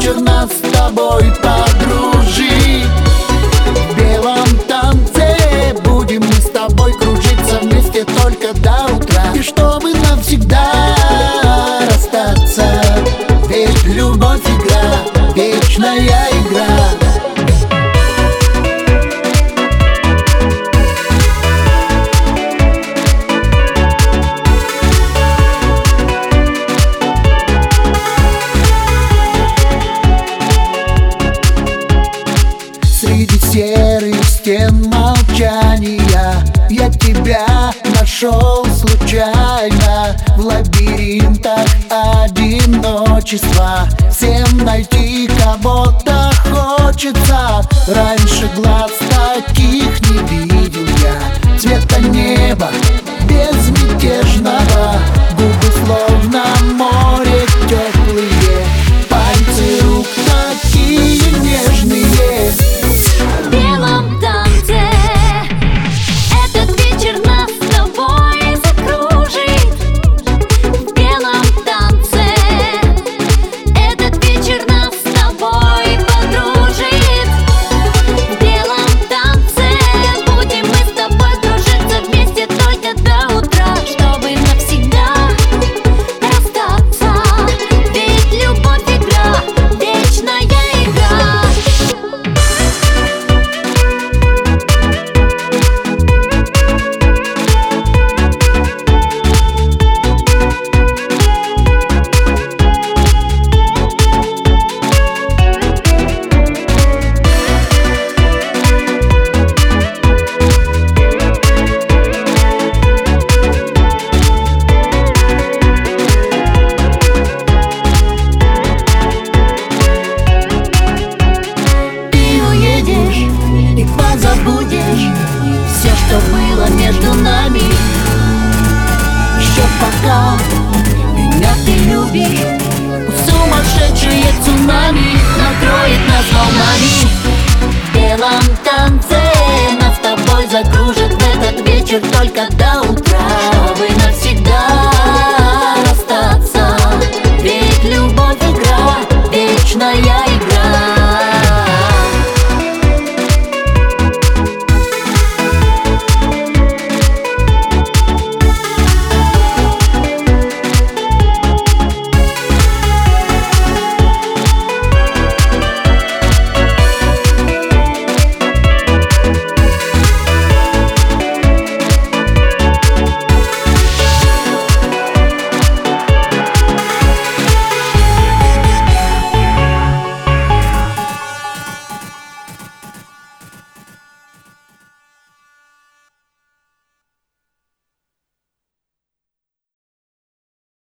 вечер с тобой, подруг молчания. Я тебя нашел случайно В лабиринтах одиночества. Всем найти кого-то хочется Раньше глаз таких не видел я. Цвета неба цунами накроет нас волнами. В белом танце нас с тобой закружит в этот вечер только до